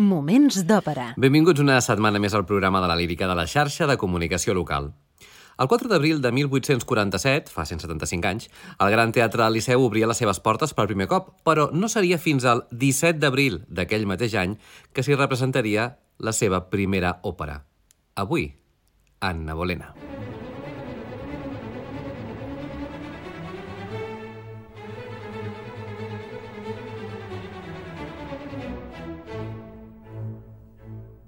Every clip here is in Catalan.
Moments d'òpera. Benvinguts una setmana més al programa de la lírica de la xarxa de comunicació local. El 4 d'abril de 1847, fa 175 anys, el Gran Teatre del Liceu obria les seves portes per primer cop, però no seria fins al 17 d'abril d'aquell mateix any que s'hi representaria la seva primera òpera. Avui, Anna Bolena.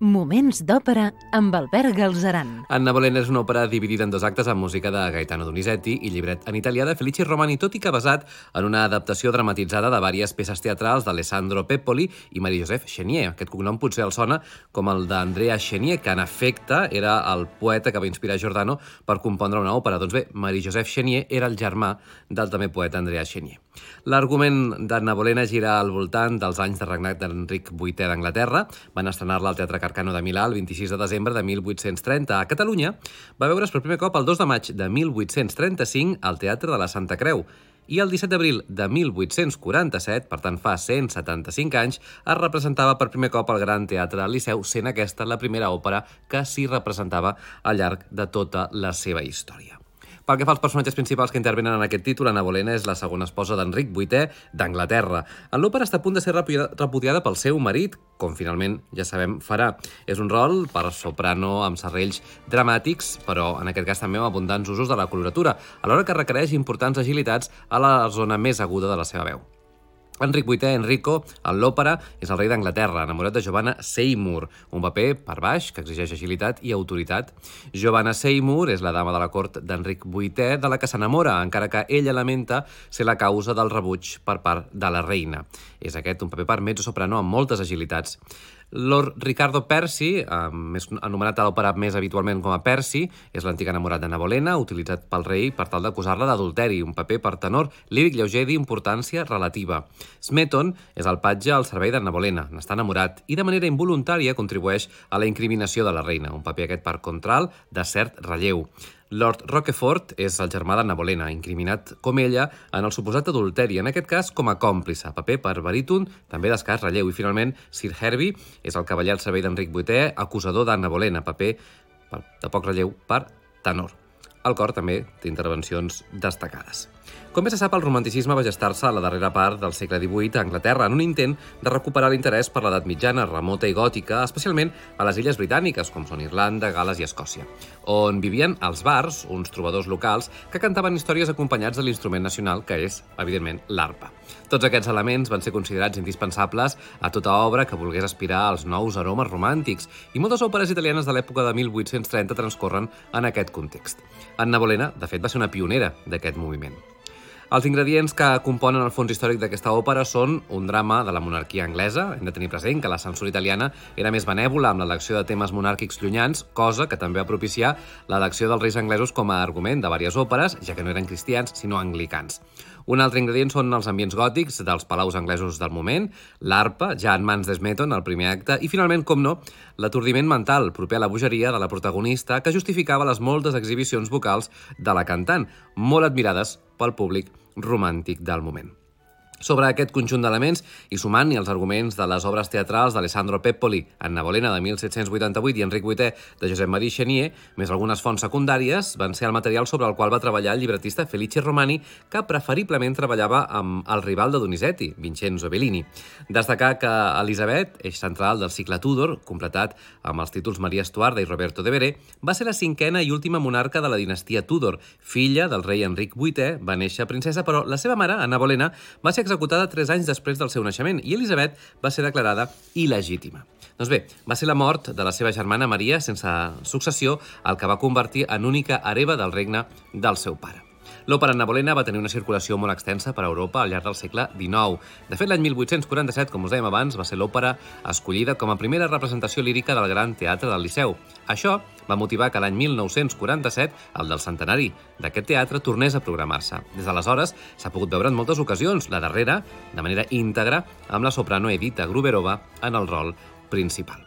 Moments d'òpera amb Albert Galzeran. Anna Bolena és una òpera dividida en dos actes amb música de Gaetano Donizetti i llibret en italià de Felici Romani, tot i que basat en una adaptació dramatitzada de diverses peces teatrals d'Alessandro Peppoli i Marie-Joseph Chenier. Aquest cognom potser el sona com el d'Andrea Chenier, que en efecte era el poeta que va inspirar Giordano per compondre una òpera. Doncs bé, Marie-Joseph Chenier era el germà del també poeta Andrea Chenier. L'argument d'Anna Bolena gira al voltant dels anys de regnat d'Enric VIII d'Anglaterra. Van estrenar-la al Teatre Carcano de Milà el 26 de desembre de 1830. A Catalunya va veure's per primer cop el 2 de maig de 1835 al Teatre de la Santa Creu i el 17 d'abril de 1847, per tant fa 175 anys, es representava per primer cop al Gran Teatre del Liceu, sent aquesta la primera òpera que s'hi representava al llarg de tota la seva història. Pel que fa als personatges principals que intervenen en aquest títol, Anna Bolena és la segona esposa d'Enric VIII d'Anglaterra. En l'òpera està a punt de ser repudiada pel seu marit, com finalment, ja sabem, farà. És un rol per soprano amb serrells dramàtics, però en aquest cas també amb abundants usos de la coloratura, alhora que requereix importants agilitats a la zona més aguda de la seva veu. Enric VIII Enrico, en l'òpera, és el rei d'Anglaterra, enamorat de Giovanna Seymour, un paper per baix que exigeix agilitat i autoritat. Giovanna Seymour és la dama de la cort d'Enric VIII de la que s'enamora, encara que ella lamenta ser la causa del rebuig per part de la reina. És aquest un paper per mezzo-soprano amb moltes agilitats. Lord Ricardo Percy, més anomenat a l'òpera més habitualment com a Percy, és l'antic enamorat d'Anna Bolena, utilitzat pel rei per tal d'acusar-la d'adulteri, un paper per tenor líric lleuger d'importància relativa. Smeton és el patge al servei d'Anna Bolena, n'està enamorat i de manera involuntària contribueix a la incriminació de la reina, un paper aquest per contral de cert relleu. Lord Roquefort és el germà d'Anna Bolena, incriminat com ella en el suposat adulteri, en aquest cas com a còmplice, paper per baríton, també d'escàs relleu. I finalment, Sir Herbie és el cavaller al servei d'Enric VIII, acusador d'Anna Bolena, paper de poc relleu per tenor. El cor també té intervencions destacades. Com bé se sap, el romanticisme va gestar-se a la darrera part del segle XVIII a Anglaterra en un intent de recuperar l'interès per l'edat mitjana, remota i gòtica, especialment a les illes britàniques, com són Irlanda, Gales i Escòcia, on vivien els bars, uns trobadors locals, que cantaven històries acompanyats de l'instrument nacional, que és, evidentment, l'arpa. Tots aquests elements van ser considerats indispensables a tota obra que volgués aspirar als nous aromes romàntics, i moltes òperes italianes de l'època de 1830 transcorren en aquest context. Anna Bolena, de fet, va ser una pionera d'aquest moviment. Els ingredients que componen el fons històric d'aquesta òpera són un drama de la monarquia anglesa. Hem de tenir present que la censura italiana era més benèvola amb l'elecció de temes monàrquics llunyans, cosa que també va propiciar l'elecció dels reis anglesos com a argument de diverses òperes, ja que no eren cristians, sinó anglicans. Un altre ingredient són els ambients gòtics dels palaus anglesos del moment, l'arpa, ja en mans d'Esmeton, al primer acte, i finalment, com no, l'atordiment mental, proper a la bogeria de la protagonista, que justificava les moltes exhibicions vocals de la cantant, molt admirades pel públic romàntic del moment. Sobre aquest conjunt d'elements, i sumant-hi els arguments de les obres teatrals d'Alessandro Peppoli, Anna Bolena de 1788 i Enric VIII de Josep Marie Chenier, més algunes fonts secundàries, van ser el material sobre el qual va treballar el llibretista Felice Romani, que preferiblement treballava amb el rival de Donizetti, Vincenzo Bellini. Destacar que Elisabet, eix central del cicle Tudor, completat amb els títols Maria Estuarda i Roberto de Veré, va ser la cinquena i última monarca de la dinastia Tudor. Filla del rei Enric VIII, va néixer princesa, però la seva mare, Anna Bolena, va ser executada tres anys després del seu naixement i Elisabet va ser declarada il·legítima. Doncs bé, va ser la mort de la seva germana Maria sense successió el que va convertir en única hereva del regne del seu pare. L'òpera nabolena va tenir una circulació molt extensa per Europa al llarg del segle XIX. De fet, l'any 1847, com us dèiem abans, va ser l'òpera escollida com a primera representació lírica del Gran Teatre del Liceu. Això va motivar que l'any 1947, el del centenari d'aquest teatre, tornés a programar-se. Des d'aleshores s'ha pogut veure en moltes ocasions, la darrera, de manera íntegra, amb la soprano Edita Gruberova en el rol principal.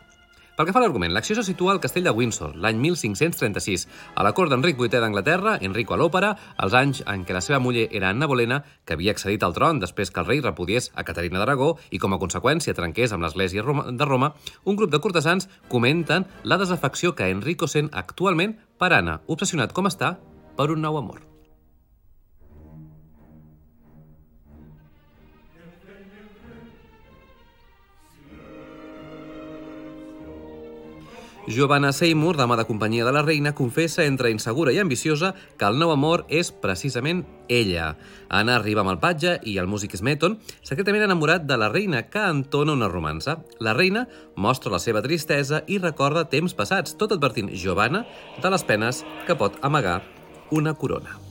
Pel que fa a l'argument, l'acció se situa al castell de Windsor, l'any 1536, a la cort d'Enric VIII d'Anglaterra, Enrico a l'òpera, als anys en què la seva muller era Anna Bolena, que havia accedit al tron després que el rei repudiés a Caterina d'Aragó i com a conseqüència trenqués amb l'església de Roma, un grup de cortesans comenten la desafecció que Enrico sent actualment per Anna, obsessionat com està per un nou amor. Giovanna Seymour, dama de companyia de la reina, confessa entre insegura i ambiciosa que el nou amor és precisament ella. Anna arriba amb el patge i el músic Smeton, secretament enamorat de la reina, que entona una romança. La reina mostra la seva tristesa i recorda temps passats, tot advertint Giovanna de les penes que pot amagar una corona.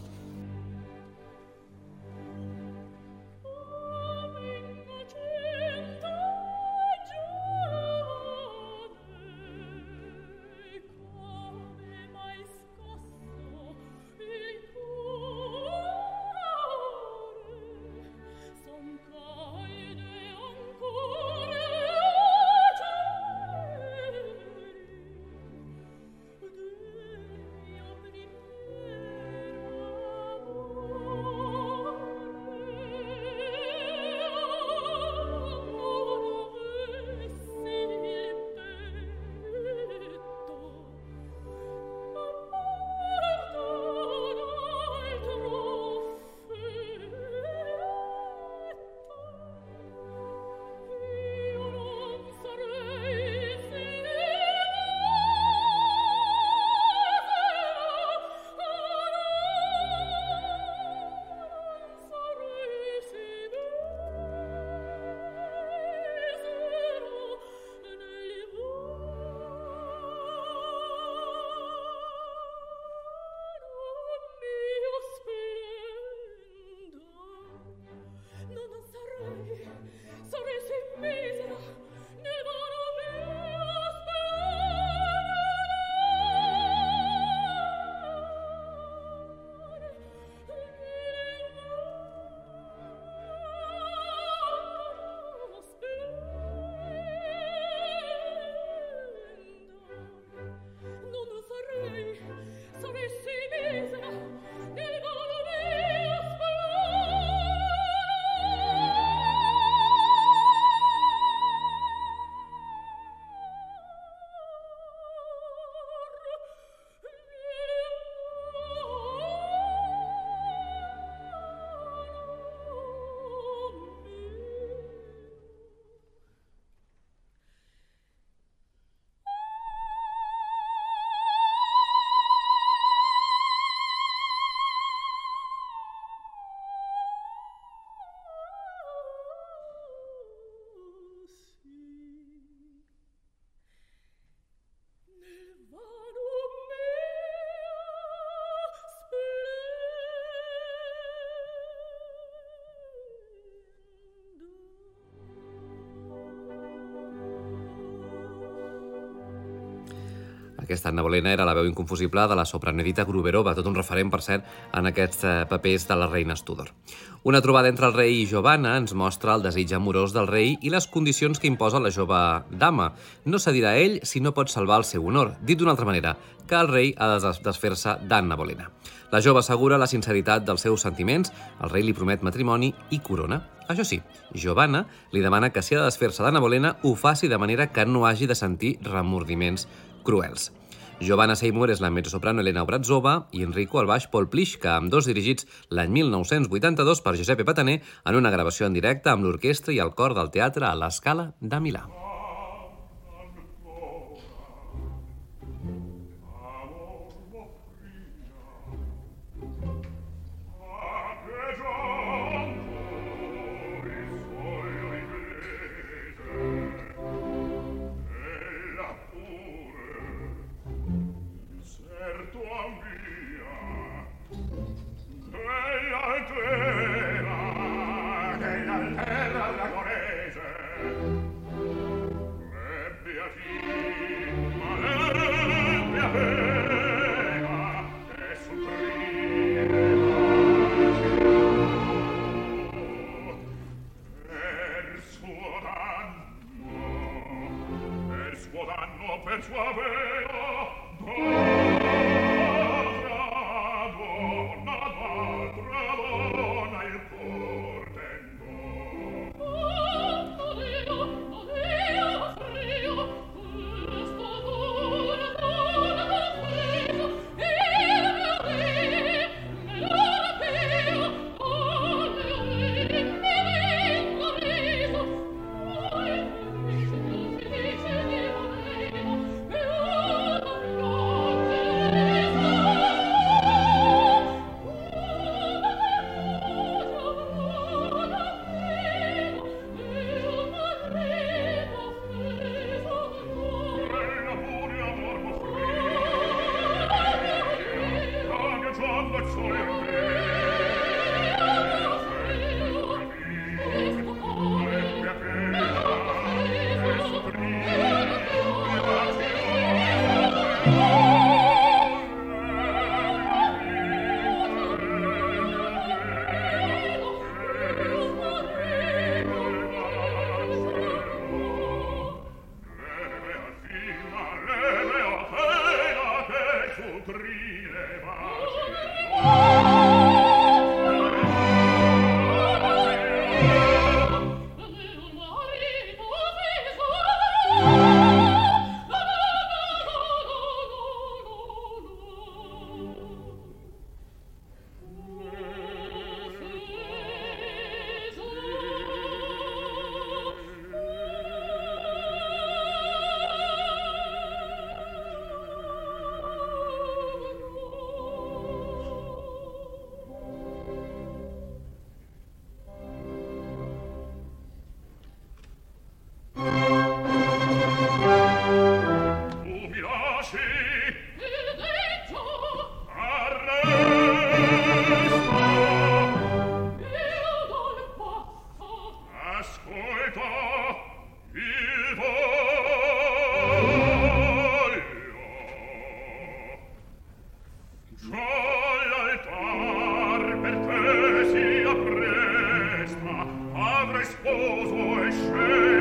Aquesta Anna Bolena era la veu inconfusible de la soprano Edita Gruberova, tot un referent, per cert, en aquests eh, papers de la reina Tudor. Una trobada entre el rei i Giovanna ens mostra el desig amorós del rei i les condicions que imposa la jove dama. No cedirà a ell si no pot salvar el seu honor. Dit d'una altra manera, que el rei ha de desfer-se d'Anna Bolena. La jove assegura la sinceritat dels seus sentiments, el rei li promet matrimoni i corona. Això sí, Giovanna li demana que si ha de desfer-se d'Anna Bolena ho faci de manera que no hagi de sentir remordiments cruels. Giovanna Seymour és la mezzosoprano Elena Obrazova i Enrico al baix Paul Plischka, amb dos dirigits l'any 1982 per Giuseppe Pataner en una gravació en directe amb l'orquestra i el cor del teatre a l'Escala de Milà. euch schön.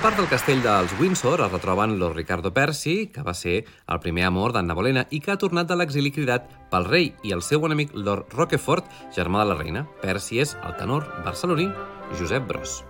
Al parc del castell dels Windsor es retroben Lord Ricardo Percy, que va ser el primer amor d'Anna Bolena i que ha tornat de l'exili cridat pel rei i el seu enemic Lord Roquefort, germà de la reina. Percy és el tenor barceloní Josep Bros.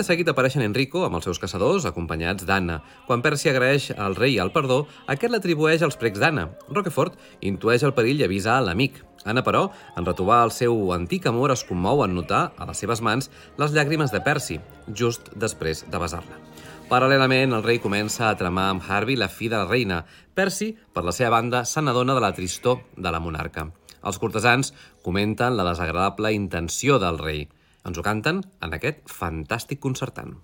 Acte seguit apareixen Enrico amb els seus caçadors, acompanyats d'Anna. Quan Percy agraeix al rei el perdó, aquest l'atribueix als precs d'Anna. Roquefort intueix el perill i avisa a l'amic. Anna, però, en retrobar el seu antic amor, es commou en notar a les seves mans les llàgrimes de Percy, just després de besar-la. Paral·lelament, el rei comença a tramar amb Harvey la fi de la reina. Percy, per la seva banda, se n'adona de la tristor de la monarca. Els cortesans comenten la desagradable intenció del rei. Ens ho canten en aquest fantàstic concertant.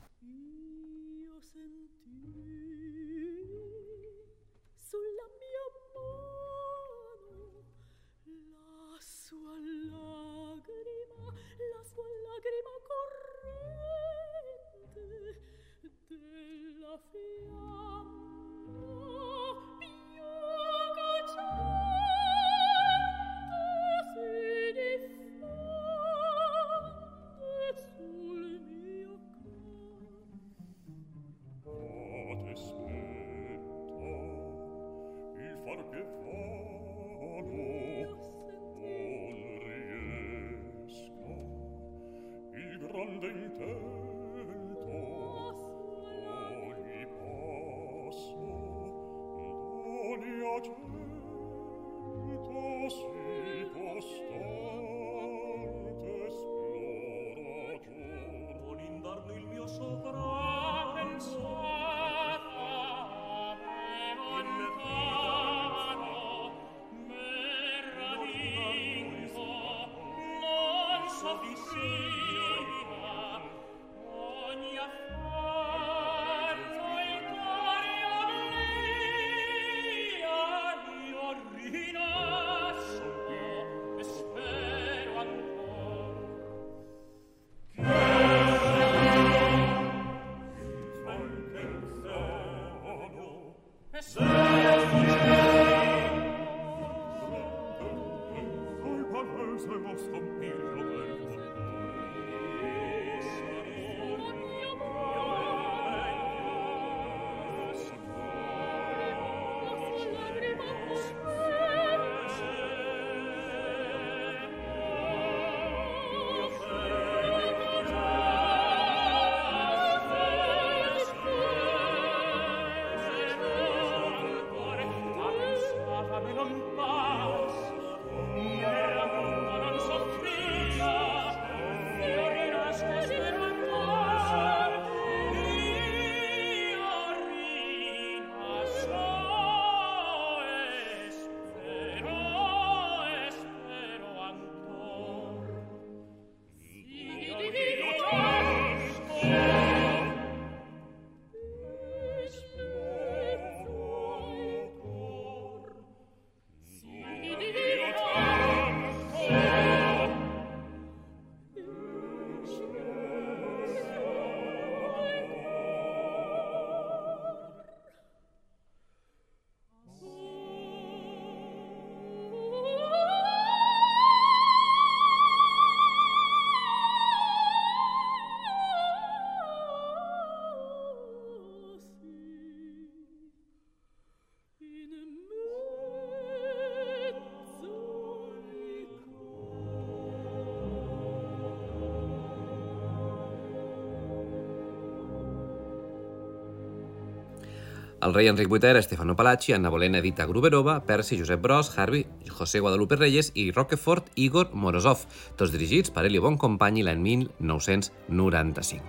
El rei Enric VIII, Stefano Palacci, Anna Bolena, Edita Gruberova, Percy, Josep Bros, Harvey, José Guadalupe Reyes i Roquefort Igor Morozov, tots dirigits per Elio Boncompagni l'any 1995.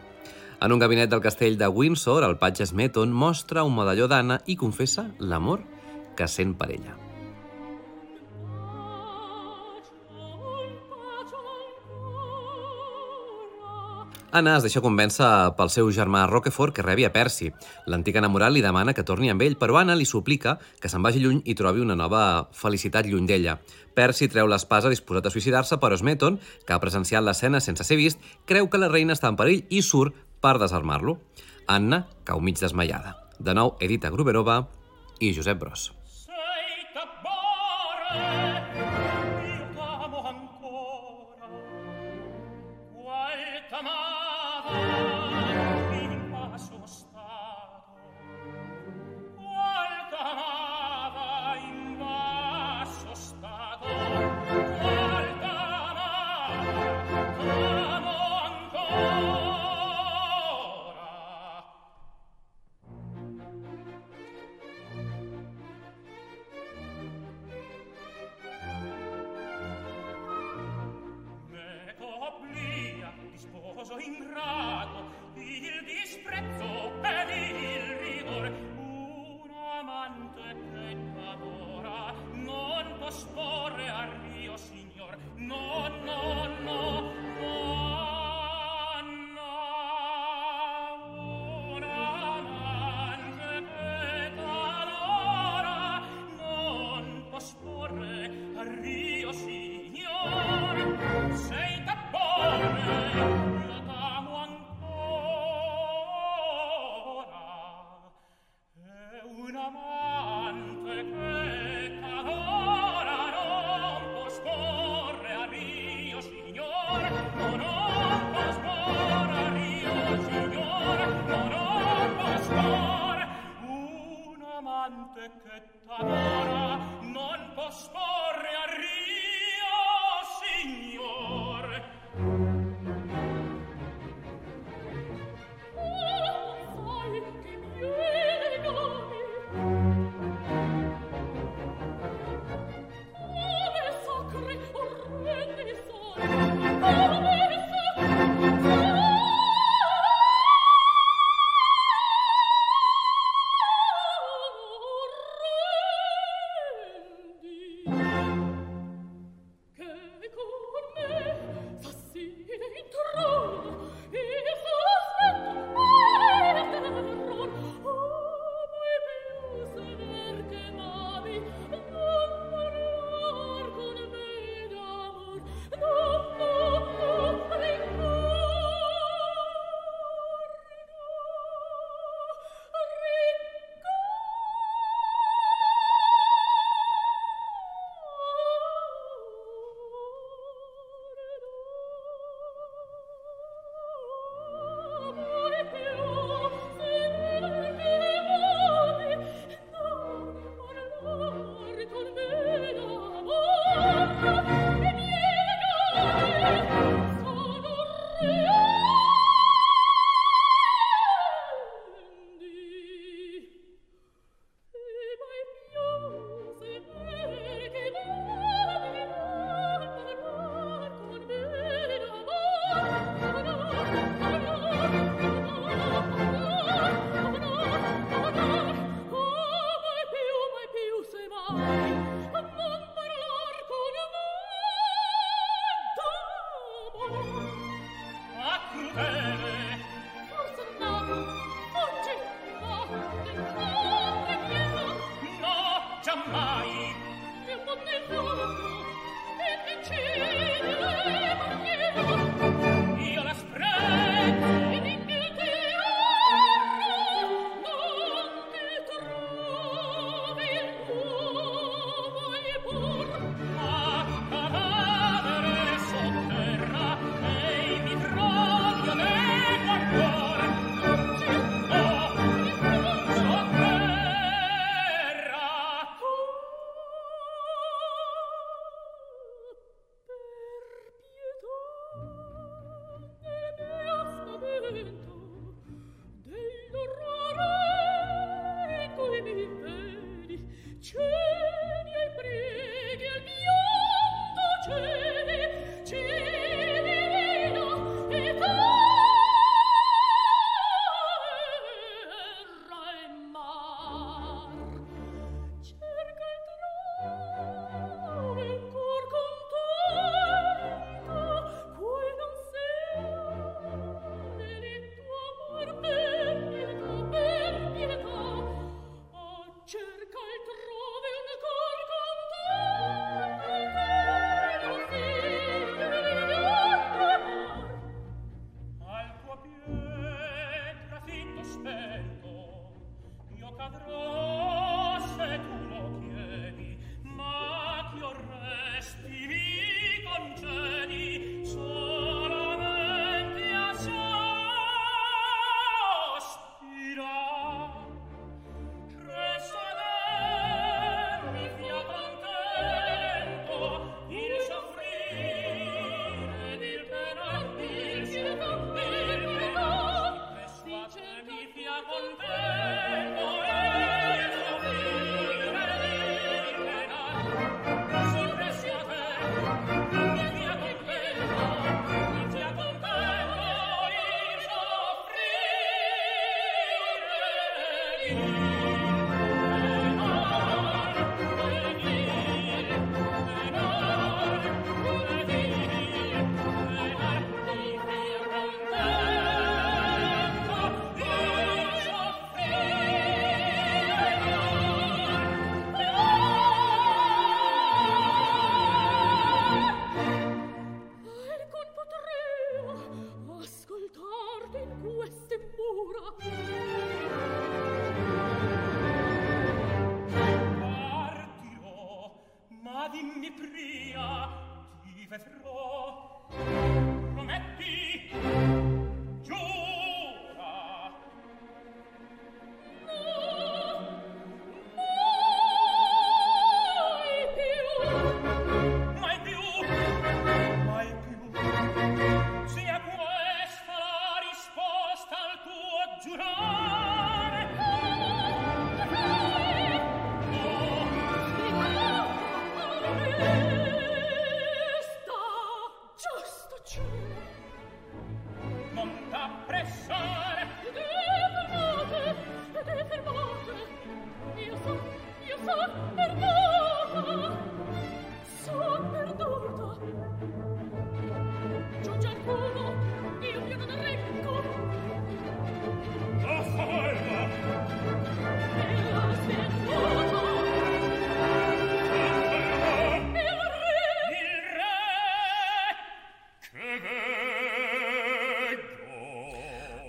En un gabinet del castell de Windsor, el patge Smeton mostra un medalló d'Anna i confessa l'amor que sent per ella. Anna es deixa convèncer pel seu germà Roquefort que rebi a Percy. L'antic enamorat li demana que torni amb ell, però Anna li suplica que se'n vagi lluny i trobi una nova felicitat lluny d'ella. Percy treu l'espasa disposat a suïcidar-se, però Smeton, que ha presenciat l'escena sense ser vist, creu que la reina està en perill i surt per desarmar-lo. Anna cau mig desmaiada. De nou, Edita Gruberova i Josep Bros. Sei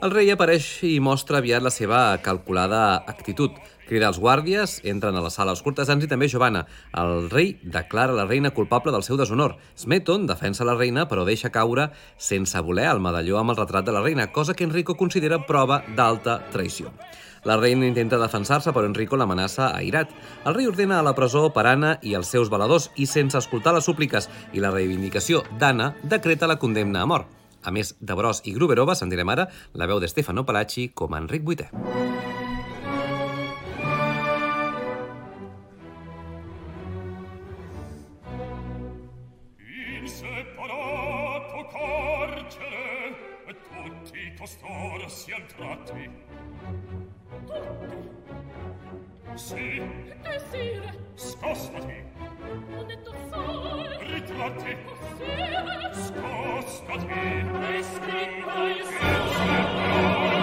El rei apareix i mostra aviat la seva calculada actitud. Crida els guàrdies, entren a la sala els cortesans i també Giovanna. El rei declara la reina culpable del seu deshonor. Smeton defensa la reina, però deixa caure sense voler el medalló amb el retrat de la reina, cosa que Enrico considera prova d'alta traïció. La reina intenta defensar-se, però Enrico l'amenaça airat. El rei ordena a la presó per Anna i els seus valedors i, sense escoltar les súpliques i la reivindicació d'Anna, decreta la condemna a mort. A més de Bros i Gruberova, sentirem ara la veu de Stefano Palacci com a Enric VIII. quest'ora siam tratti. Tutti? Sì. Desire. Scostati. Ho detto sol. Ritratti. Così. Scostati. È scritto il sole.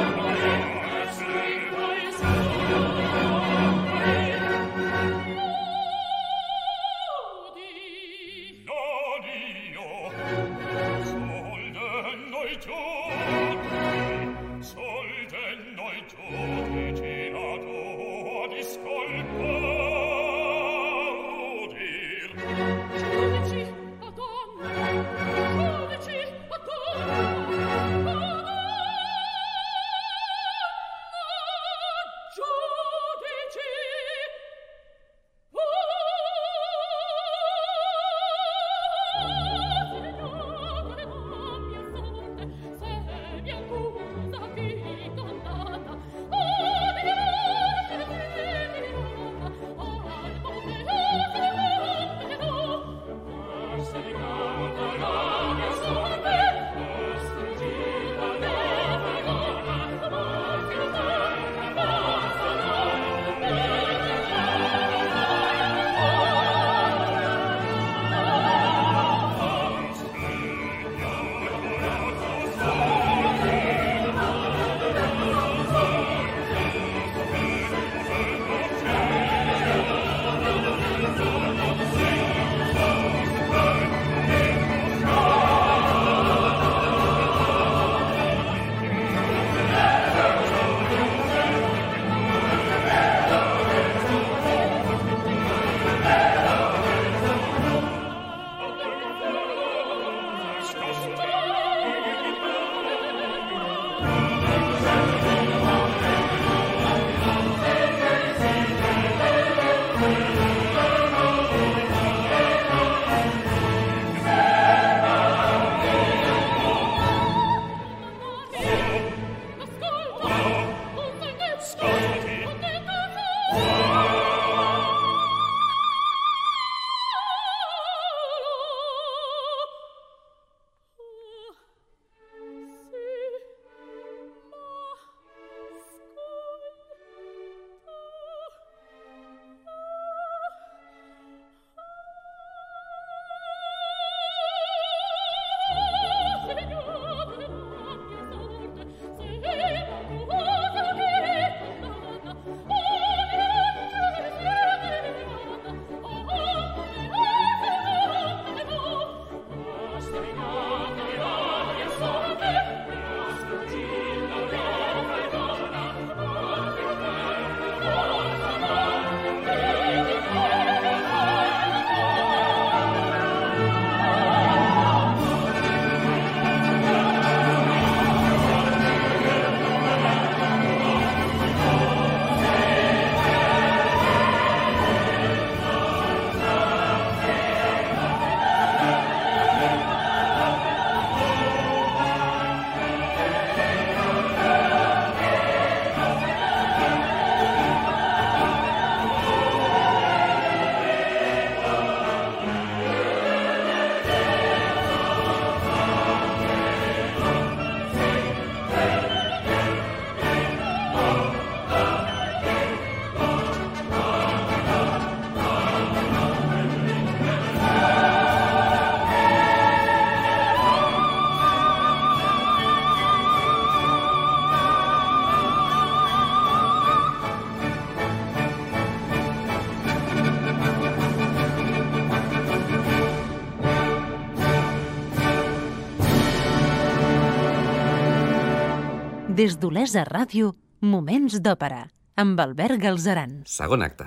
Des d'Olesa Ràdio, Moments d'Òpera, amb Albert Galzeran. Segon acte.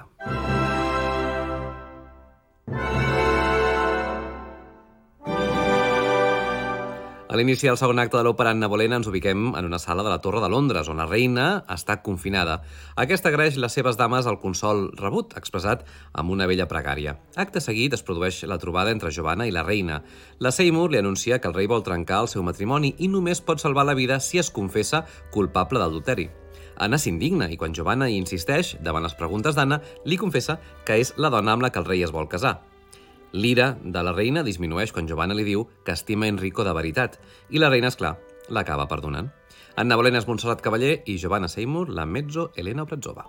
L'inici del segon acte de l'òpera Anna Bolena ens ubiquem en una sala de la Torre de Londres, on la reina està confinada. Aquesta agraeix les seves dames el consol rebut, expressat amb una vella pregària. Acte seguit es produeix la trobada entre Giovanna i la reina. La Seymour li anuncia que el rei vol trencar el seu matrimoni i només pot salvar la vida si es confessa culpable d'adulteri. Anna s'indigna i quan Giovanna hi insisteix, davant les preguntes d'Anna, li confessa que és la dona amb la que el rei es vol casar. L'ira de la reina disminueix quan Giovanna li diu que estima Enrico de veritat i la reina, és clar, l'acaba perdonant. Anna Bolena és Montserrat Cavaller i Giovanna Seymour, la mezzo Elena Obrazzova.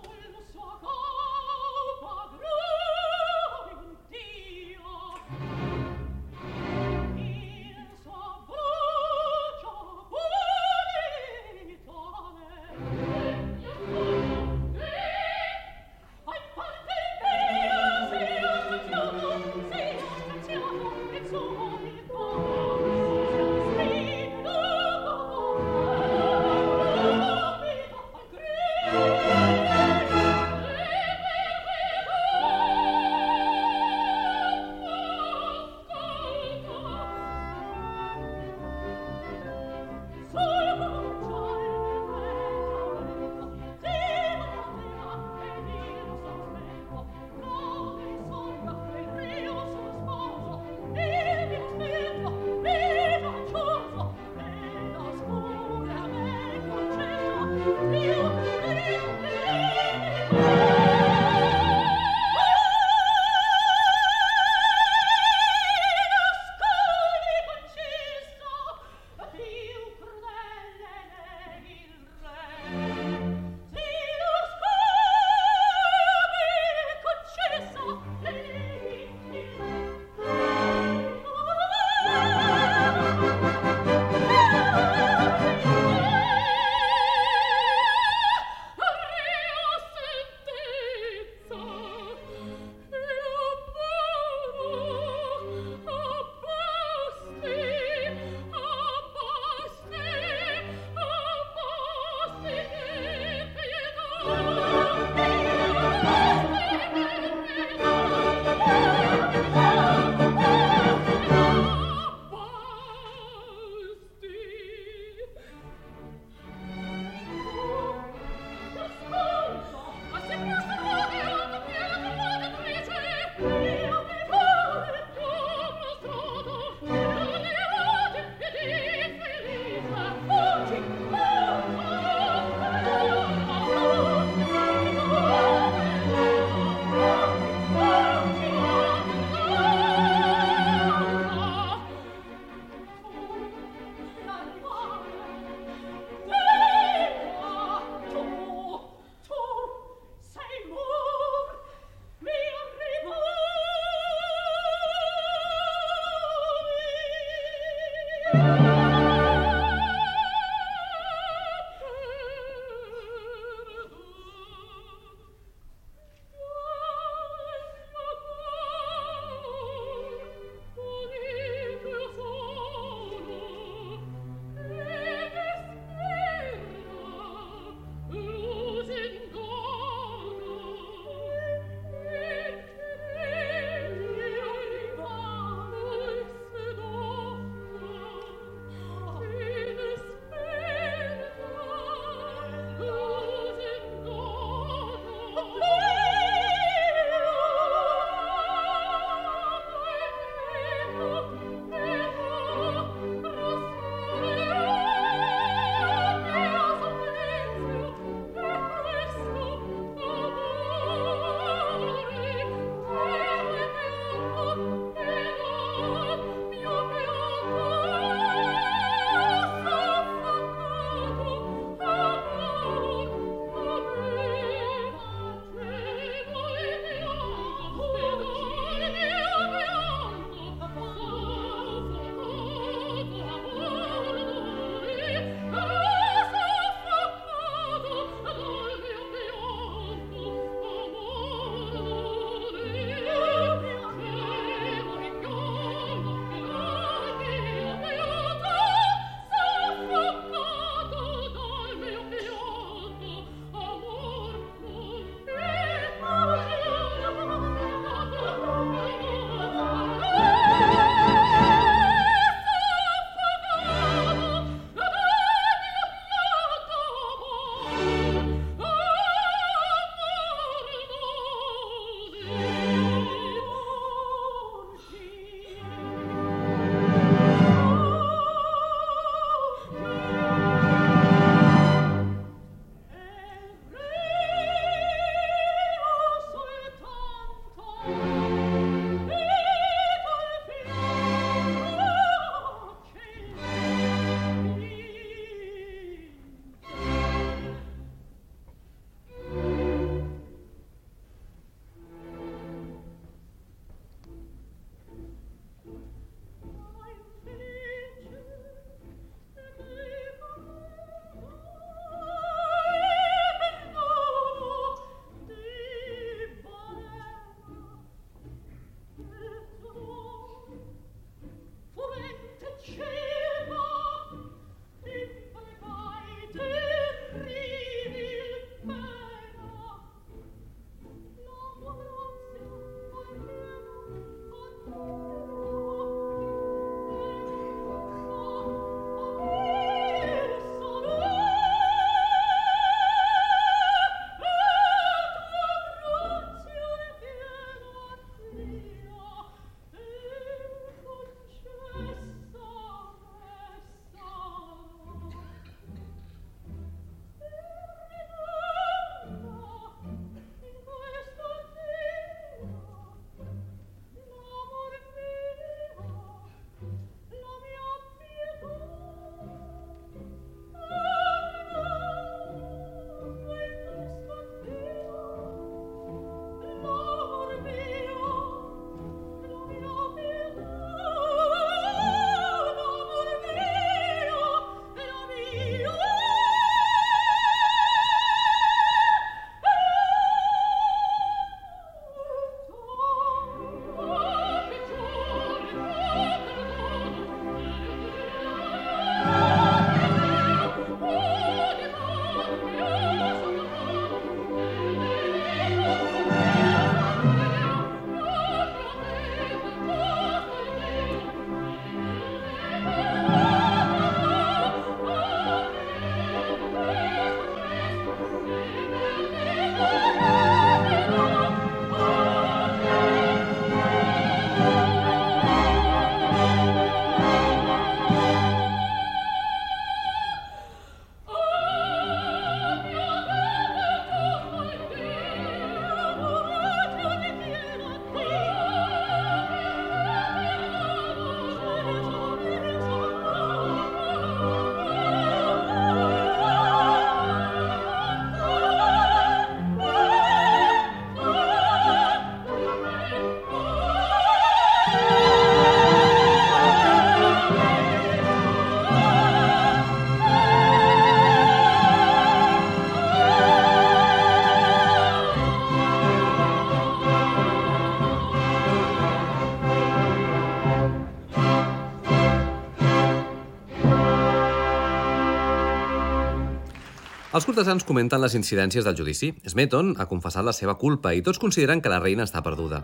Els cortesans comenten les incidències del judici. Smeton ha confessat la seva culpa i tots consideren que la reina està perduda.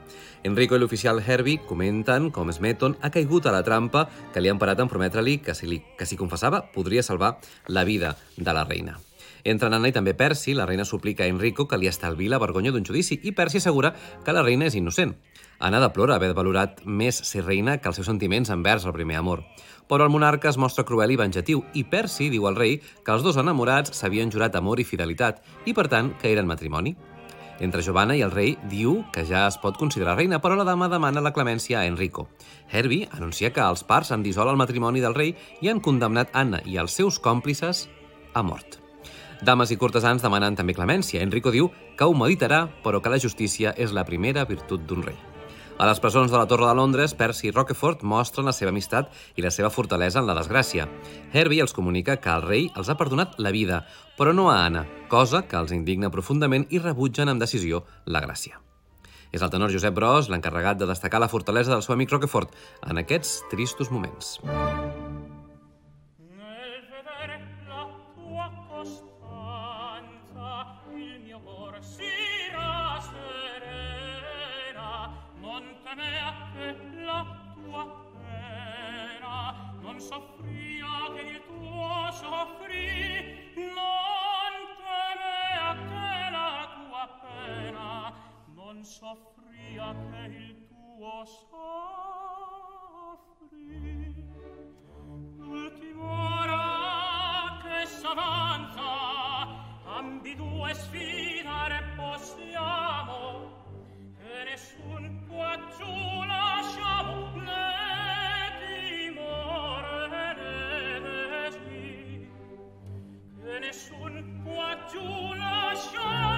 Enrico i l'oficial Herbie comenten com Smeton ha caigut a la trampa que li han parat en prometre-li que si, li, que si confessava podria salvar la vida de la reina. Entre Anna i també Percy, la reina suplica a Enrico que li estalvi la vergonya d'un judici i Percy assegura que la reina és innocent. Anna deplora haver valorat més ser reina que els seus sentiments envers el primer amor. Però el monarca es mostra cruel i venjatiu i Percy diu al rei que els dos enamorats s'havien jurat amor i fidelitat i, per tant, que eren matrimoni. Entre Giovanna i el rei diu que ja es pot considerar reina, però la dama demana la clemència a Enrico. Herbie anuncia que els parts han dissolt el matrimoni del rei i han condemnat Anna i els seus còmplices a mort. Dames i cortesans demanen també clemència. Enrico diu que ho meditarà, però que la justícia és la primera virtut d'un rei. A les presons de la Torre de Londres, Percy i Roquefort mostren la seva amistat i la seva fortalesa en la desgràcia. Herbie els comunica que el rei els ha perdonat la vida, però no a Anna, cosa que els indigna profundament i rebutgen amb decisió la gràcia. És el tenor Josep Bros l'encarregat de destacar la fortalesa del seu amic Roquefort en aquests tristos moments. soffria che il tuo soffri. L'ultim'ora che s'avanza ambidue sfidare possiamo e nessun può giù nessun qua giù lasciare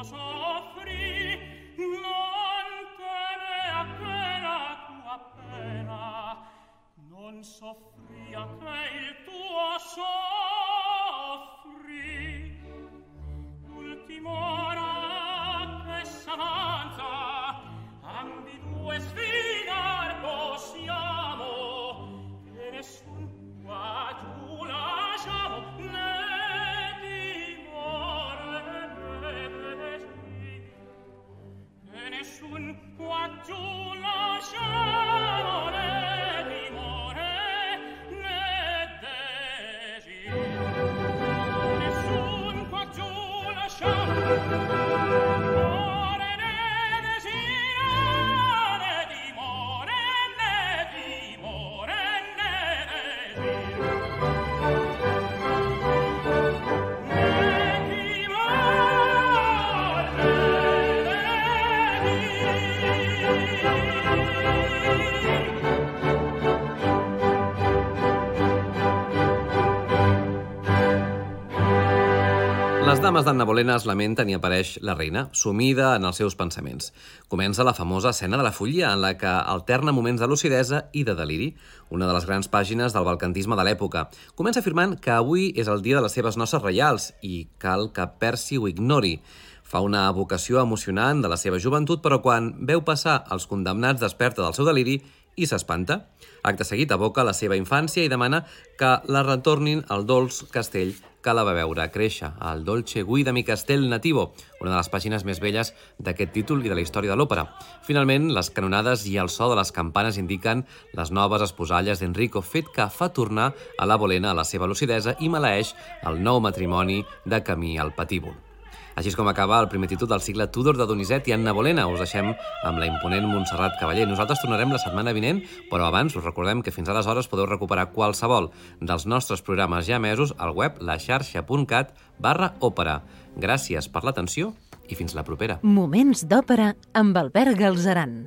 cosa dames d'Anna es lamenten i apareix la reina, sumida en els seus pensaments. Comença la famosa escena de la Follia, en la que alterna moments de lucidesa i de deliri, una de les grans pàgines del balcantisme de l'època. Comença afirmant que avui és el dia de les seves noces reials i cal que Percy ho ignori. Fa una evocació emocionant de la seva joventut, però quan veu passar els condemnats desperta del seu deliri i s'espanta. Acte seguit aboca la seva infància i demana que la retornin al dolç castell que la va veure créixer, al Dolce Guida mi Castel Nativo, una de les pàgines més belles d'aquest títol i de la història de l'òpera. Finalment, les canonades i el so de les campanes indiquen les noves esposalles d'Enrico, fet que fa tornar a la Bolena a la seva lucidesa i maleeix el nou matrimoni de camí al patíbul. Així és com acaba el primer títol del cicle Tudor de Donizetti i Anna Bolena. Us deixem amb la imponent Montserrat Cavaller. Nosaltres tornarem la setmana vinent, però abans us recordem que fins aleshores podeu recuperar qualsevol dels nostres programes ja emesos al web laxarxa.cat barra òpera. Gràcies per l'atenció i fins la propera. Moments d'òpera amb Albert Galzeran.